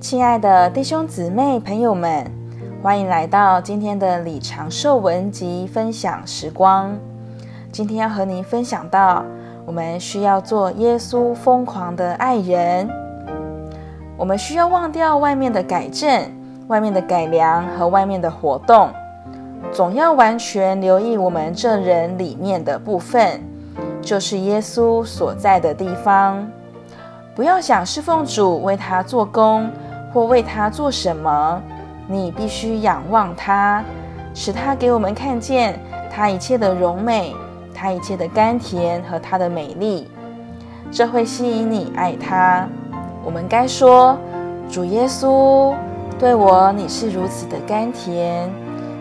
亲爱的弟兄姊妹、朋友们，欢迎来到今天的李长寿文集分享时光。今天要和您分享到，我们需要做耶稣疯狂的爱人。我们需要忘掉外面的改正、外面的改良和外面的活动，总要完全留意我们这人里面的部分，就是耶稣所在的地方。不要想侍奉主，为他做工。或为他做什么，你必须仰望他，使他给我们看见他一切的荣美，他一切的甘甜和他的美丽，这会吸引你爱他。我们该说：主耶稣，对我你是如此的甘甜，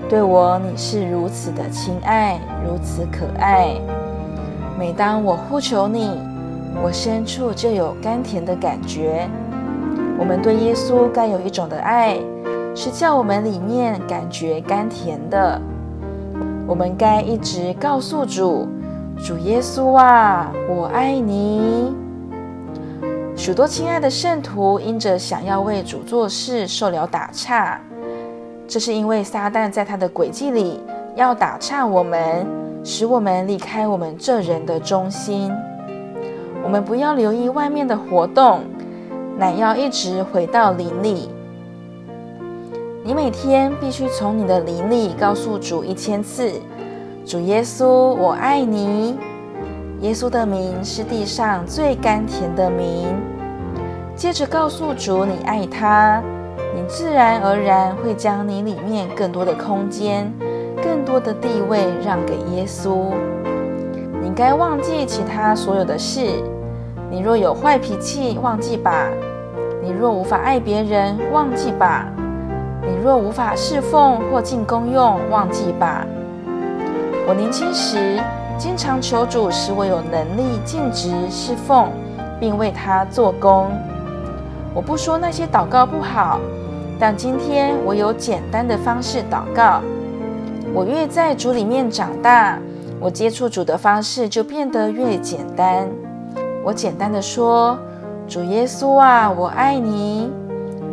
对我你是如此的亲爱，如此可爱。每当我呼求你，我深处就有甘甜的感觉。我们对耶稣该有一种的爱，是叫我们里面感觉甘甜的。我们该一直告诉主：“主耶稣啊，我爱你。”许多亲爱的圣徒因着想要为主做事，受了打岔。这是因为撒旦在他的诡计里要打岔我们，使我们离开我们这人的中心。我们不要留意外面的活动。乃要一直回到灵里。你每天必须从你的灵里告诉主一千次：“主耶稣，我爱你。”耶稣的名是地上最甘甜的名。接着告诉主你爱他，你自然而然会将你里面更多的空间、更多的地位让给耶稣。你该忘记其他所有的事。你若有坏脾气，忘记吧。你若无法爱别人，忘记吧；你若无法侍奉或尽功用，忘记吧。我年轻时经常求主使我有能力尽职侍奉，并为他做工。我不说那些祷告不好，但今天我有简单的方式祷告。我越在主里面长大，我接触主的方式就变得越简单。我简单的说。主耶稣啊，我爱你，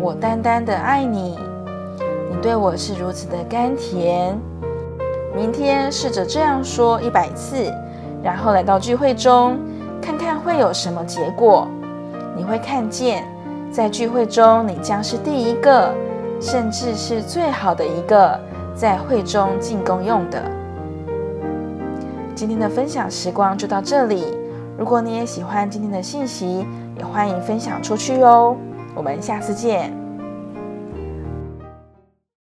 我单单的爱你，你对我是如此的甘甜。明天试着这样说一百次，然后来到聚会中，看看会有什么结果。你会看见，在聚会中，你将是第一个，甚至是最好的一个，在会中进攻用的。今天的分享时光就到这里。如果你也喜欢今天的信息，也欢迎分享出去哦。我们下次见。